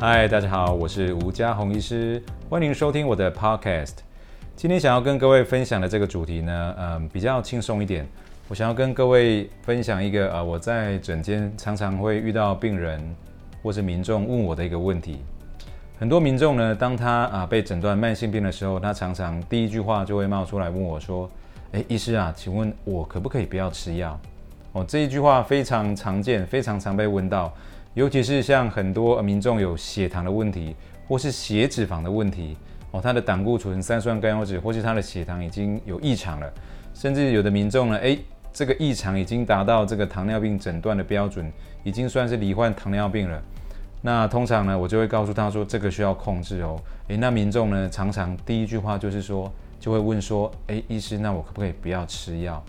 嗨，大家好，我是吴家宏医师，欢迎收听我的 Podcast。今天想要跟各位分享的这个主题呢，嗯，比较轻松一点。我想要跟各位分享一个啊，我在诊间常常会遇到病人或是民众问我的一个问题。很多民众呢，当他啊被诊断慢性病的时候，他常常第一句话就会冒出来问我说：“诶，医师啊，请问我可不可以不要吃药？”哦，这一句话非常常见，非常常被问到。尤其是像很多民众有血糖的问题，或是血脂肪的问题，哦，他的胆固醇、三酸甘油脂，或是他的血糖已经有异常了，甚至有的民众呢，诶，这个异常已经达到这个糖尿病诊断的标准，已经算是罹患糖尿病了。那通常呢，我就会告诉他说，这个需要控制哦。诶，那民众呢，常常第一句话就是说，就会问说，诶，医师，那我可不可以不要吃药？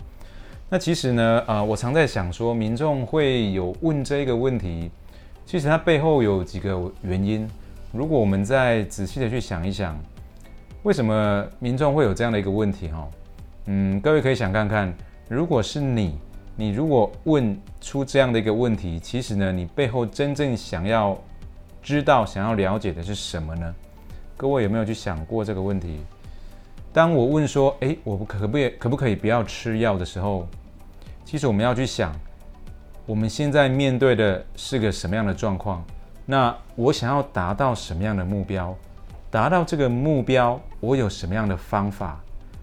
那其实呢，啊、呃，我常在想说，民众会有问这个问题。其实它背后有几个原因，如果我们再仔细的去想一想，为什么民众会有这样的一个问题？哈，嗯，各位可以想看看，如果是你，你如果问出这样的一个问题，其实呢，你背后真正想要知道、想要了解的是什么呢？各位有没有去想过这个问题？当我问说，诶，我可不可以可不可以不要吃药的时候，其实我们要去想。我们现在面对的是个什么样的状况？那我想要达到什么样的目标？达到这个目标，我有什么样的方法？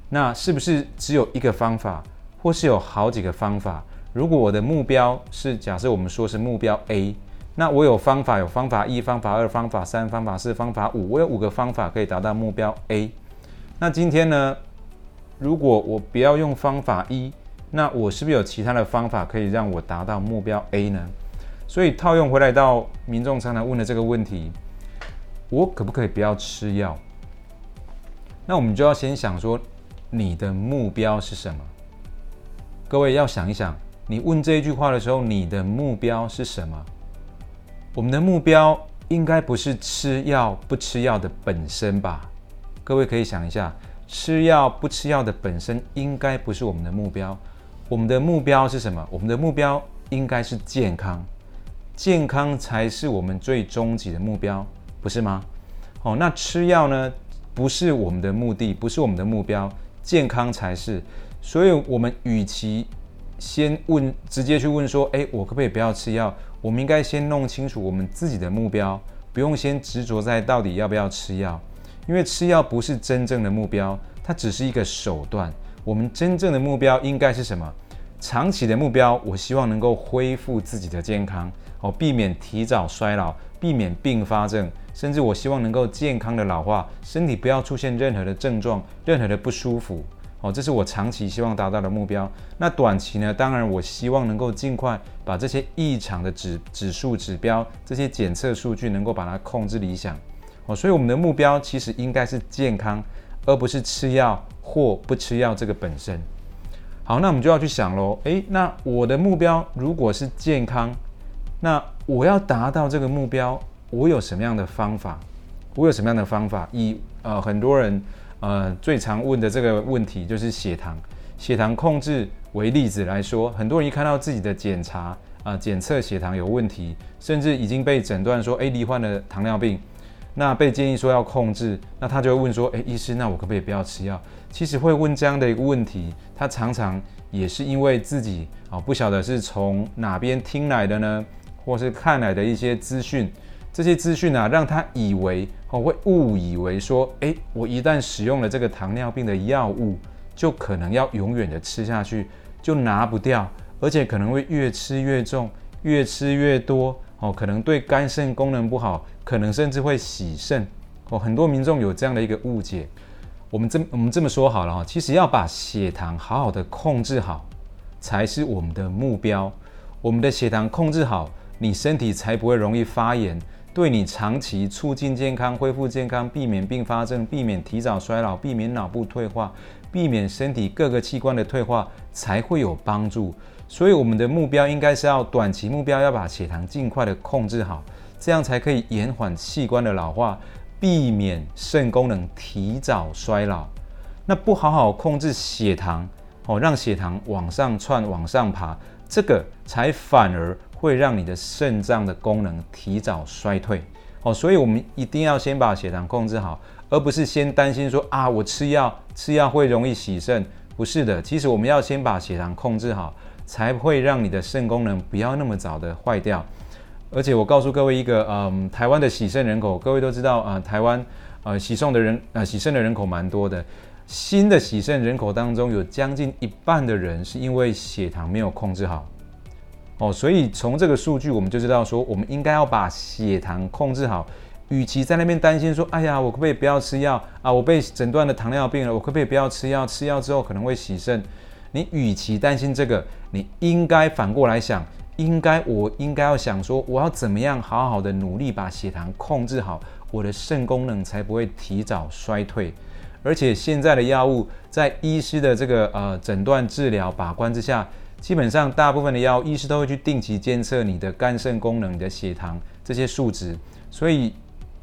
那是不是只有一个方法，或是有好几个方法？如果我的目标是假设我们说是目标 A，那我有方法，有方法一、方法二、方法三、方法四、方法五，我有五个方法可以达到目标 A。那今天呢，如果我不要用方法一，那我是不是有其他的方法可以让我达到目标 A 呢？所以套用回来到民众常常问的这个问题，我可不可以不要吃药？那我们就要先想说，你的目标是什么？各位要想一想，你问这一句话的时候，你的目标是什么？我们的目标应该不是吃药不吃药的本身吧？各位可以想一下，吃药不吃药的本身应该不是我们的目标。我们的目标是什么？我们的目标应该是健康，健康才是我们最终极的目标，不是吗？哦，那吃药呢？不是我们的目的，不是我们的目标，健康才是。所以，我们与其先问，直接去问说，诶，我可不可以不要吃药？我们应该先弄清楚我们自己的目标，不用先执着在到底要不要吃药，因为吃药不是真正的目标，它只是一个手段。我们真正的目标应该是什么？长期的目标，我希望能够恢复自己的健康，哦，避免提早衰老，避免并发症，甚至我希望能够健康的老化，身体不要出现任何的症状，任何的不舒服，哦，这是我长期希望达到的目标。那短期呢？当然，我希望能够尽快把这些异常的指指数、指标、这些检测数据能够把它控制理想，哦，所以我们的目标其实应该是健康，而不是吃药。或不吃药这个本身，好，那我们就要去想喽。诶，那我的目标如果是健康，那我要达到这个目标，我有什么样的方法？我有什么样的方法？以呃很多人呃最常问的这个问题就是血糖，血糖控制为例子来说，很多人一看到自己的检查啊、检测血糖有问题，甚至已经被诊断说诶罹患了糖尿病。那被建议说要控制，那他就会问说：“诶，医师，那我可不可以不要吃药？”其实会问这样的一个问题，他常常也是因为自己啊不晓得是从哪边听来的呢，或是看来的一些资讯，这些资讯啊让他以为哦会误以为说：“诶，我一旦使用了这个糖尿病的药物，就可能要永远的吃下去，就拿不掉，而且可能会越吃越重，越吃越多。”哦，可能对肝肾功能不好，可能甚至会洗肾。哦，很多民众有这样的一个误解。我们这我们这么说好了哈，其实要把血糖好好的控制好，才是我们的目标。我们的血糖控制好，你身体才不会容易发炎，对你长期促进健康、恢复健康、避免并发症、避免提早衰老、避免脑部退化、避免身体各个器官的退化，才会有帮助。所以我们的目标应该是要短期目标，要把血糖尽快的控制好，这样才可以延缓器官的老化，避免肾功能提早衰老。那不好好控制血糖，哦，让血糖往上窜、往上爬，这个才反而会让你的肾脏的功能提早衰退。哦，所以我们一定要先把血糖控制好，而不是先担心说啊，我吃药吃药会容易洗肾。不是的，其实我们要先把血糖控制好，才会让你的肾功能不要那么早的坏掉。而且我告诉各位一个，嗯，台湾的洗肾人口，各位都知道啊、台湾呃洗肾的人呃洗肾的人口蛮多的。新的洗肾人口当中，有将近一半的人是因为血糖没有控制好。哦，所以从这个数据我们就知道说，我们应该要把血糖控制好。与其在那边担心说，哎呀，我可不可以不要吃药啊？我被诊断了糖尿病了，我可不可以不要吃药？吃药之后可能会洗肾。你与其担心这个，你应该反过来想，应该我应该要想说，我要怎么样好好的努力把血糖控制好，我的肾功能才不会提早衰退。而且现在的药物在医师的这个呃诊断治疗把关之下，基本上大部分的药医师都会去定期监测你的肝肾功能、你的血糖这些数值，所以。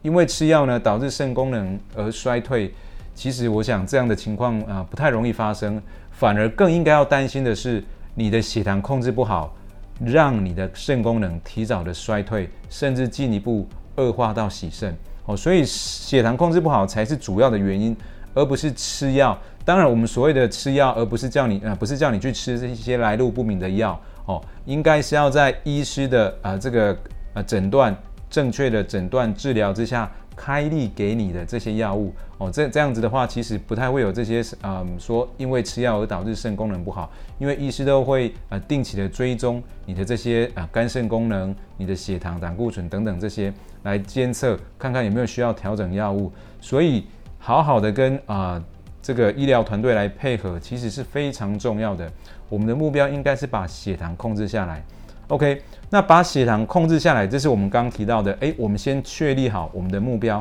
因为吃药呢，导致肾功能而衰退，其实我想这样的情况啊不太容易发生，反而更应该要担心的是你的血糖控制不好，让你的肾功能提早的衰退，甚至进一步恶化到洗肾哦。所以血糖控制不好才是主要的原因，而不是吃药。当然，我们所谓的吃药，而不是叫你啊，不是叫你去吃这些来路不明的药哦，应该是要在医师的啊这个啊诊断。正确的诊断治疗之下，开立给你的这些药物哦，这这样子的话，其实不太会有这些嗯说因为吃药而导致肾功能不好，因为医师都会呃定期的追踪你的这些啊肝肾功能、你的血糖、胆固醇等等这些来监测，看看有没有需要调整药物。所以好好的跟啊这个医疗团队来配合，其实是非常重要的。我们的目标应该是把血糖控制下来。OK，那把血糖控制下来，这是我们刚刚提到的。诶，我们先确立好我们的目标，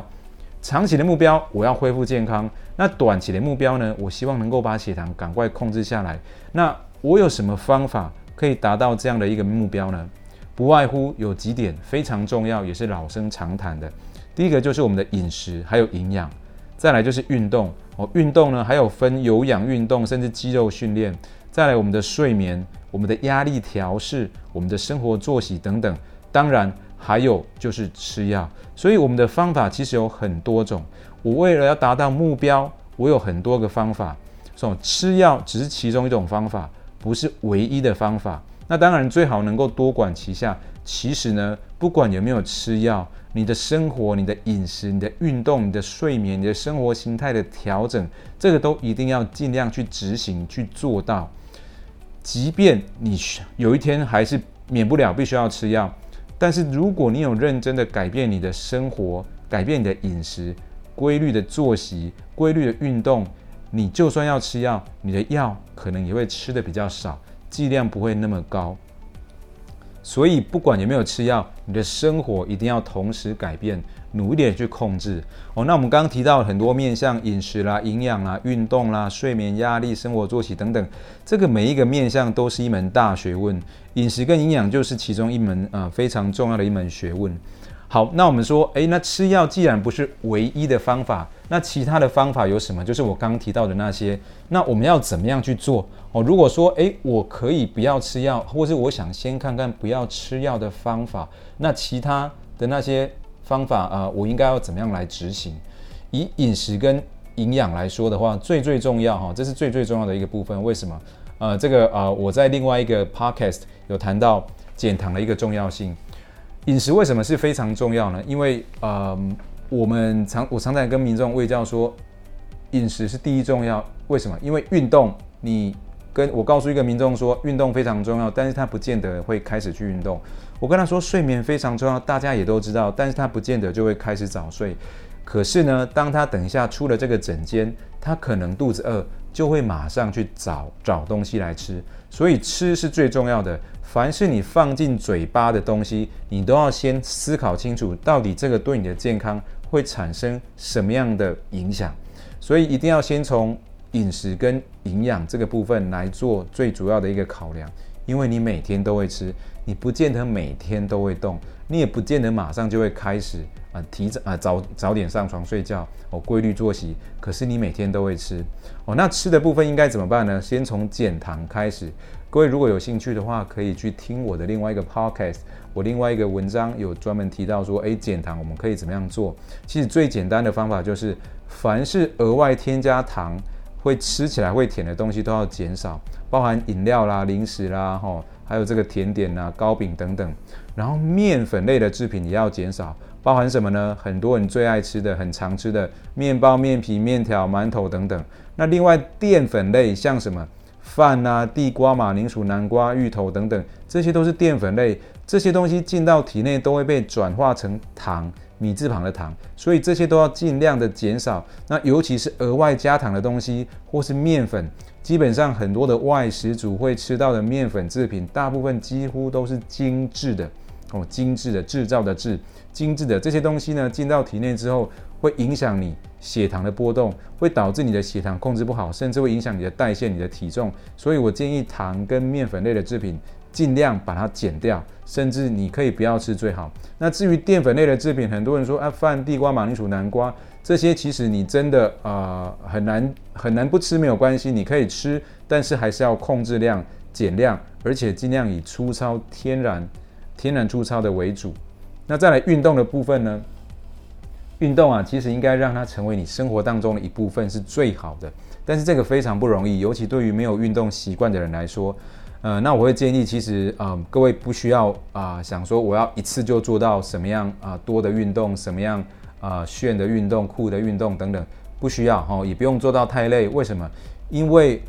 长期的目标我要恢复健康。那短期的目标呢？我希望能够把血糖赶快控制下来。那我有什么方法可以达到这样的一个目标呢？不外乎有几点非常重要，也是老生常谈的。第一个就是我们的饮食还有营养，再来就是运动哦。运动呢，还有分有氧运动，甚至肌肉训练。再来我们的睡眠。我们的压力调试，我们的生活作息等等，当然还有就是吃药。所以我们的方法其实有很多种。我为了要达到目标，我有很多个方法。说吃药只是其中一种方法，不是唯一的方法。那当然最好能够多管齐下。其实呢，不管有没有吃药，你的生活、你的饮食、你的运动、你的睡眠、你的生活形态的调整，这个都一定要尽量去执行去做到。即便你有一天还是免不了必须要吃药，但是如果你有认真的改变你的生活，改变你的饮食，规律的作息，规律的运动，你就算要吃药，你的药可能也会吃得比较少，剂量不会那么高。所以不管有没有吃药，你的生活一定要同时改变。努力点去控制哦。那我们刚刚提到很多面向，饮食啦、营养啦、运动啦、睡眠、压力、生活作息等等，这个每一个面向都是一门大学问。饮食跟营养就是其中一门啊、非常重要的一门学问。好，那我们说，诶，那吃药既然不是唯一的方法，那其他的方法有什么？就是我刚刚提到的那些。那我们要怎么样去做哦？如果说，诶，我可以不要吃药，或是我想先看看不要吃药的方法，那其他的那些。方法啊、我应该要怎么样来执行？以饮食跟营养来说的话，最最重要哈，这是最最重要的一个部分。为什么？呃，这个啊、呃，我在另外一个 podcast 有谈到减糖的一个重要性。饮食为什么是非常重要呢？因为呃，我们常我常常跟民众卫教说，饮食是第一重要。为什么？因为运动，你跟我告诉一个民众说，运动非常重要，但是他不见得会开始去运动。我跟他说睡眠非常重要，大家也都知道，但是他不见得就会开始早睡。可是呢，当他等一下出了这个诊间，他可能肚子饿，就会马上去找找东西来吃。所以吃是最重要的。凡是你放进嘴巴的东西，你都要先思考清楚，到底这个对你的健康会产生什么样的影响。所以一定要先从饮食跟营养这个部分来做最主要的一个考量，因为你每天都会吃。你不见得每天都会动，你也不见得马上就会开始啊、提早啊早早点上床睡觉哦，规律作息。可是你每天都会吃哦，那吃的部分应该怎么办呢？先从减糖开始，各位如果有兴趣的话，可以去听我的另外一个 podcast，我另外一个文章有专门提到说，哎，减糖我们可以怎么样做？其实最简单的方法就是，凡是额外添加糖会吃起来会甜的东西都要减少，包含饮料啦、零食啦，吼，还有这个甜点啊、糕饼等等。然后面粉类的制品也要减少，包含什么呢？很多人最爱吃的、很常吃的面包、面皮、面条、馒头等等。那另外淀粉类像什么？饭啊，地瓜、马铃薯、南瓜、芋头等等，这些都是淀粉类。这些东西进到体内都会被转化成糖，米字旁的糖，所以这些都要尽量的减少。那尤其是额外加糖的东西，或是面粉，基本上很多的外食族会吃到的面粉制品，大部分几乎都是精致的哦，精致的制造的制，精致的这些东西呢，进到体内之后。会影响你血糖的波动，会导致你的血糖控制不好，甚至会影响你的代谢、你的体重。所以我建议糖跟面粉类的制品尽量把它减掉，甚至你可以不要吃最好。那至于淀粉类的制品，很多人说啊，饭、地瓜、马铃薯、南瓜这些，其实你真的啊、很难很难不吃没有关系，你可以吃，但是还是要控制量、减量，而且尽量以粗糙、天然、天然粗糙的为主。那再来运动的部分呢？运动啊，其实应该让它成为你生活当中的一部分是最好的。但是这个非常不容易，尤其对于没有运动习惯的人来说，呃，那我会建议，其实啊、各位不需要啊、想说我要一次就做到什么样啊、多的运动，什么样啊、炫的运动、酷的运动等等，不需要哈、也不用做到太累。为什么？因为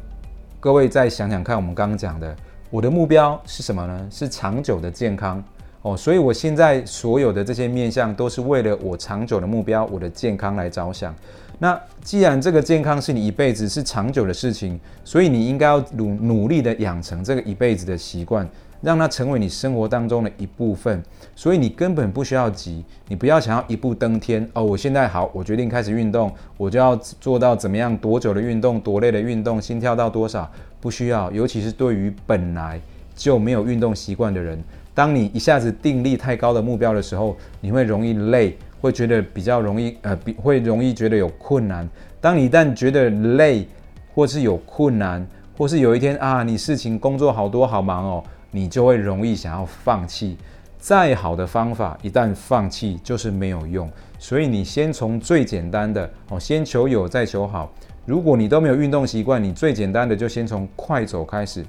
各位再想想看，我们刚刚讲的，我的目标是什么呢？是长久的健康。哦，所以我现在所有的这些面向都是为了我长久的目标，我的健康来着想。那既然这个健康是你一辈子是长久的事情，所以你应该要努努力的养成这个一辈子的习惯，让它成为你生活当中的一部分。所以你根本不需要急，你不要想要一步登天哦。我现在好，我决定开始运动，我就要做到怎么样多久的运动，多累的运动，心跳到多少，不需要。尤其是对于本来就没有运动习惯的人。当你一下子定立太高的目标的时候，你会容易累，会觉得比较容易，呃，比会容易觉得有困难。当你一旦觉得累，或是有困难，或是有一天啊，你事情工作好多好忙哦，你就会容易想要放弃。再好的方法，一旦放弃就是没有用。所以你先从最简单的哦，先求有，再求好。如果你都没有运动习惯，你最简单的就先从快走开始。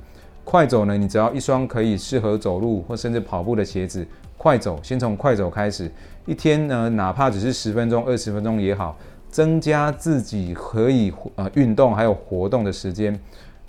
快走呢，你只要一双可以适合走路或甚至跑步的鞋子，快走，先从快走开始，一天呢，哪怕只是十分钟、二十分钟也好，增加自己可以呃运动还有活动的时间。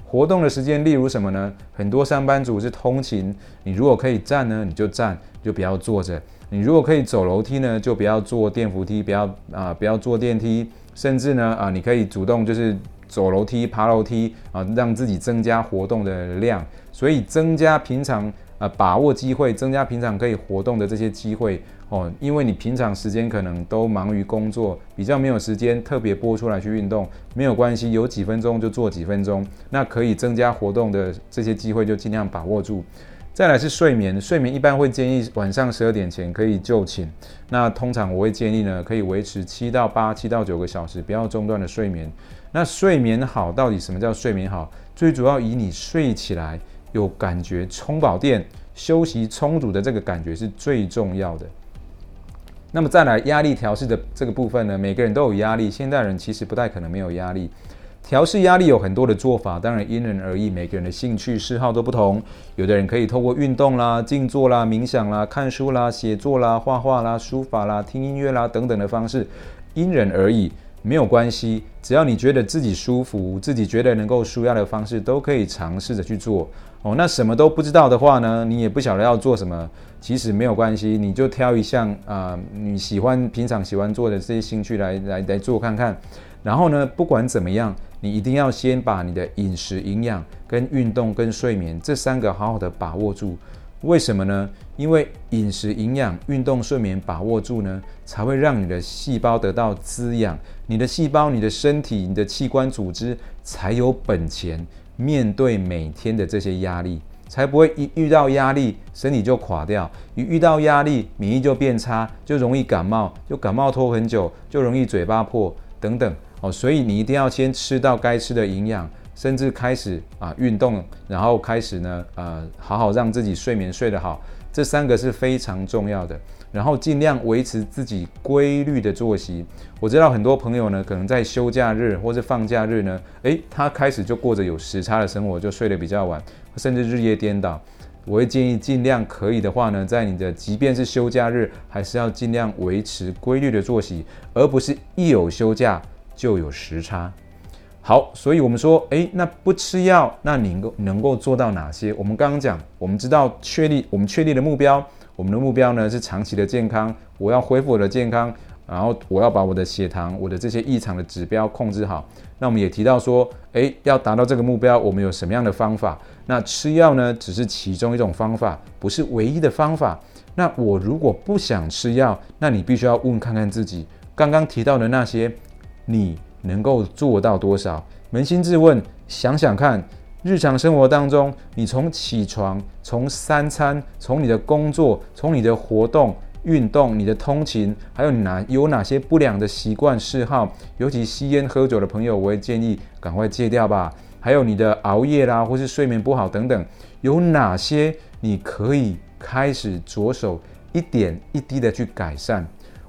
活动的时间，例如什么呢？很多上班族是通勤，你如果可以站呢，你就站，就不要坐着；你如果可以走楼梯呢，就不要坐电扶梯，不要啊、不要坐电梯，甚至呢啊、你可以主动就是。走楼梯、爬楼梯啊，让自己增加活动的量，所以增加平常啊把握机会，增加平常可以活动的这些机会哦。因为你平常时间可能都忙于工作，比较没有时间特别拨出来去运动，没有关系，有几分钟就做几分钟，那可以增加活动的这些机会就尽量把握住。再来是睡眠，睡眠一般会建议晚上十二点前可以就寝，那通常我会建议呢，可以维持七到八、七到九个小时，不要中断的睡眠。那睡眠好，到底什么叫睡眠好？最主要以你睡起来有感觉、充饱电、休息充足的这个感觉是最重要的。那么再来压力调试的这个部分呢，每个人都有压力，现代人其实不太可能没有压力。调试压力有很多的做法，当然因人而异，每个人的兴趣嗜好都不同。有的人可以透过运动啦、静坐啦、冥想啦、看书啦、写作啦、画画啦、书法啦、听音乐啦等等的方式，因人而异。没有关系，只要你觉得自己舒服，自己觉得能够舒压的方式，都可以尝试着去做哦。那什么都不知道的话呢，你也不晓得要做什么，其实没有关系，你就挑一项啊、你喜欢、平常喜欢做的这些兴趣来来来做看看。然后呢，不管怎么样，你一定要先把你的饮食、营养、跟运动、跟睡眠这三个好好的把握住。为什么呢？因为饮食、营养、运动、睡眠把握住呢，才会让你的细胞得到滋养，你的细胞、你的身体、你的器官组织才有本钱面对每天的这些压力，才不会一遇到压力身体就垮掉，一遇到压力免疫就变差，就容易感冒，就感冒拖很久，就容易嘴巴破等等所以你一定要先吃到该吃的营养。甚至开始啊运动，然后开始呢呃好好让自己睡眠睡得好，这三个是非常重要的。然后尽量维持自己规律的作息。我知道很多朋友呢，可能在休假日或者放假日呢，诶，他开始就过着有时差的生活，就睡得比较晚，甚至日夜颠倒。我会建议尽量可以的话呢，在你的即便是休假日，还是要尽量维持规律的作息，而不是一有休假就有时差。好，所以我们说，诶，那不吃药，那你能够能够做到哪些？我们刚刚讲，我们知道确立我们确立的目标。我们的目标呢是长期的健康，我要恢复我的健康，然后我要把我的血糖、我的这些异常的指标控制好。那我们也提到说，诶，要达到这个目标，我们有什么样的方法？那吃药呢，只是其中一种方法，不是唯一的方法。那我如果不想吃药，那你必须要问看看自己，刚刚提到的那些，你能够做到多少？扪心自问，想想看。日常生活当中，你从起床、从三餐、从你的工作、从你的活动、运动、你的通勤，还有哪有哪些不良的习惯嗜好，尤其吸烟喝酒的朋友，我会建议赶快戒掉吧。还有你的熬夜啦，或是睡眠不好等等，有哪些你可以开始着手一点一滴的去改善？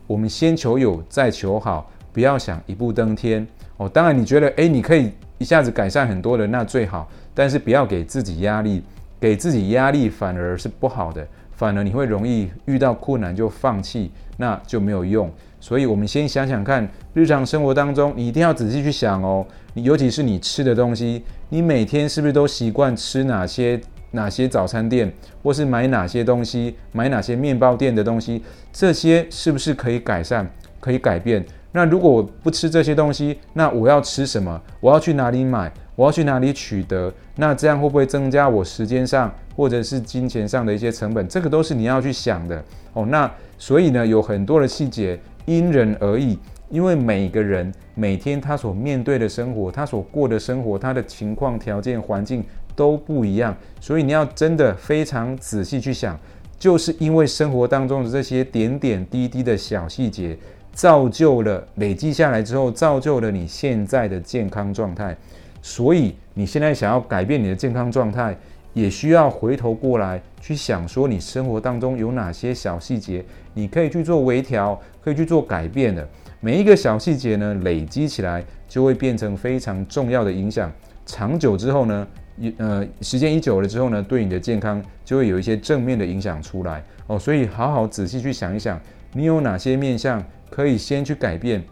我们先求有，再求好，不要想一步登天哦。当然，你觉得诶，你可以一下子改善很多的，那最好。但是不要给自己压力，给自己压力反而是不好的，反而你会容易遇到困难就放弃，那就没有用。所以，我们先想想看，日常生活当中，你一定要仔细去想哦。你尤其是你吃的东西，你每天是不是都习惯吃哪些哪些早餐店，或是买哪些东西，买哪些面包店的东西？这些是不是可以改善，可以改变？那如果我不吃这些东西，那我要吃什么？我要去哪里买？我要去哪里取得？那这样会不会增加我时间上或者是金钱上的一些成本？这个都是你要去想的哦。那所以呢，有很多的细节因人而异，因为每个人每天他所面对的生活，他所过的生活，他的情况、条件、环境都不一样，所以你要真的非常仔细去想，就是因为生活当中的这些点点滴滴的小细节，造就了累积下来之后，造就了你现在的健康状态。所以你现在想要改变你的健康状态，也需要回头过来去想说，你生活当中有哪些小细节，你可以去做微调，可以去做改变的。每一个小细节呢，累积起来就会变成非常重要的影响。长久之后呢，一呃时间一久了之后呢，对你的健康就会有一些正面的影响出来哦。所以好好仔细去想一想，你有哪些面向可以先去改变，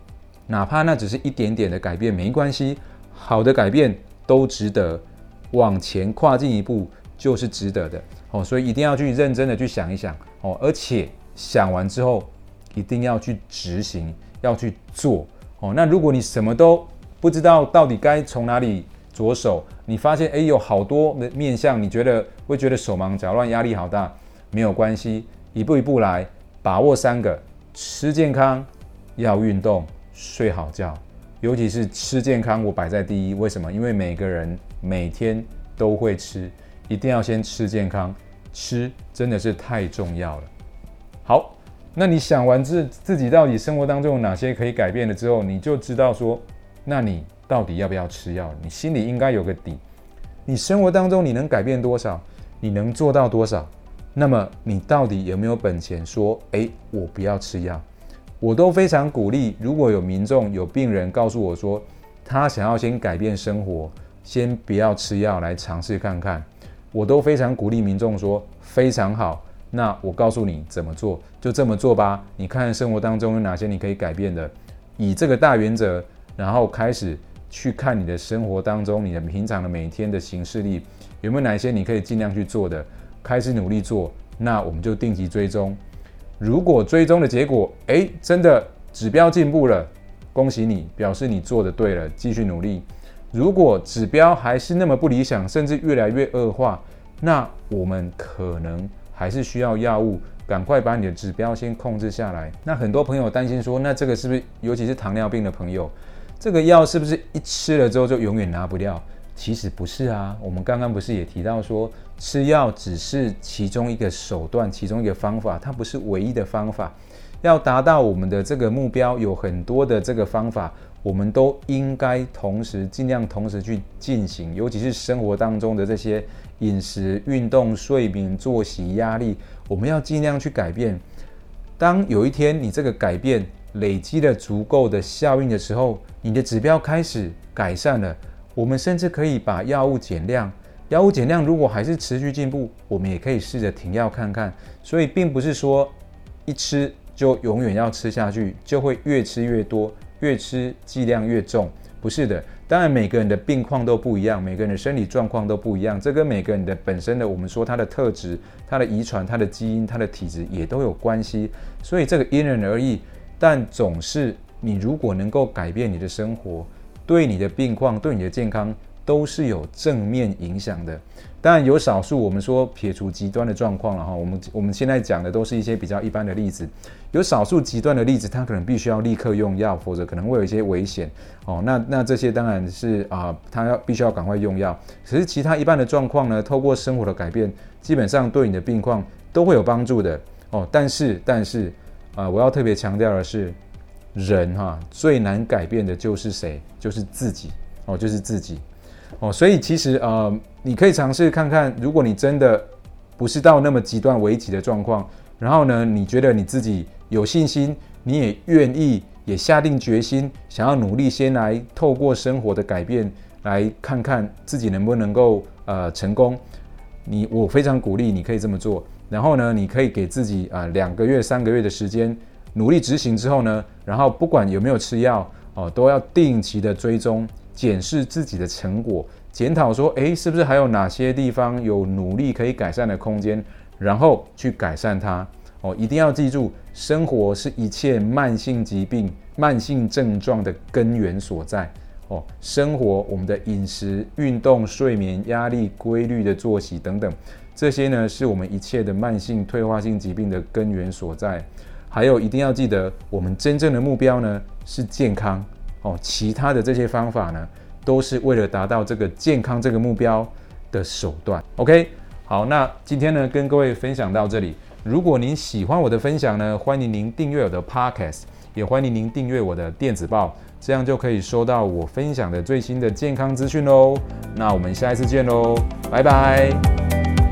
哪怕那只是一点点的改变，没关系。好的改变都值得，往前跨进一步就是值得的哦，所以一定要去认真的去想一想哦，而且想完之后一定要去执行，要去做哦。那如果你什么都不知道，到底该从哪里着手，你发现诶有好多的面向，你觉得会觉得手忙脚乱，压力好大，没有关系，一步一步来，把握三个：吃健康，要运动，睡好觉。尤其是吃健康，我摆在第一。为什么？因为每个人每天都会吃，一定要先吃健康。吃真的是太重要了。好，那你想完自自己到底生活当中有哪些可以改变的之后，你就知道说，那你到底要不要吃药？你心里应该有个底。你生活当中你能改变多少？你能做到多少？那么你到底有没有本钱说，诶，我不要吃药？我都非常鼓励，如果有民众、有病人告诉我说，他想要先改变生活，先不要吃药来尝试看看，我都非常鼓励民众说，非常好。那我告诉你怎么做，就这么做吧。你看生活当中有哪些你可以改变的，以这个大原则，然后开始去看你的生活当中，你的平常的每天的行事力有没有哪些你可以尽量去做的，开始努力做，那我们就定期追踪。如果追踪的结果，诶，真的指标进步了，恭喜你，表示你做的对了，继续努力。如果指标还是那么不理想，甚至越来越恶化，那我们可能还是需要药物，赶快把你的指标先控制下来。那很多朋友担心说，那这个是不是，尤其是糖尿病的朋友，这个药是不是一吃了之后就永远拿不掉？其实不是啊，我们刚刚不是也提到说，吃药只是其中一个手段，其中一个方法，它不是唯一的方法。要达到我们的这个目标，有很多的这个方法，我们都应该同时尽量同时去进行，尤其是生活当中的这些饮食、运动、睡眠、作息、压力，我们要尽量去改变。当有一天你这个改变累积了足够的效应的时候，你的指标开始改善了，我们甚至可以把药物减量。药物减量如果还是持续进步，我们也可以试着停药看看。所以并不是说一吃就永远要吃下去，就会越吃越多，越吃剂量越重。不是的，当然每个人的病况都不一样，每个人的身体状况都不一样，这跟每个人的本身的我们说他的特质、他的遗传、他的基因、他的体质也都有关系。所以这个因人而异，但总是你如果能够改变你的生活，对你的病况、对你的健康。都是有正面影响的，当然有少数我们说撇除极端的状况了哈。我们我们现在讲的都是一些比较一般的例子，有少数极端的例子，它可能必须要立刻用药，否则可能会有一些危险哦。那那这些当然是啊，他要必须要赶快用药。可是其他一般的状况呢，透过生活的改变，基本上对你的病况都会有帮助的哦。但是但是啊，我要特别强调的是，人哈最难改变的就是谁？就是自己哦，就是自己。哦，所以其实呃，你可以尝试看看，如果你真的不是到那么极端危急的状况，然后呢，你觉得你自己有信心，你也愿意，也下定决心，想要努力，先来透过生活的改变，来看看自己能不能够呃成功。你我非常鼓励你可以这么做。然后呢，你可以给自己啊、两个月、三个月的时间，努力执行之后呢，然后不管有没有吃药哦，都要定期的追踪。检视自己的成果，检讨说，诶，是不是还有哪些地方有努力可以改善的空间，然后去改善它。哦，一定要记住，生活是一切慢性疾病、慢性症状的根源所在。哦，生活，我们的饮食、运动、睡眠、压力、规律的作息等等，这些呢，是我们一切的慢性退化性疾病的根源所在。还有，一定要记得，我们真正的目标呢，是健康。哦，其他的这些方法呢，都是为了达到这个健康这个目标的手段。OK，好，那今天呢，跟各位分享到这里。如果您喜欢我的分享呢，欢迎您订阅我的 Podcast，也欢迎您订阅我的电子报，这样就可以收到我分享的最新的健康资讯喽。那我们下一次见喽，拜拜。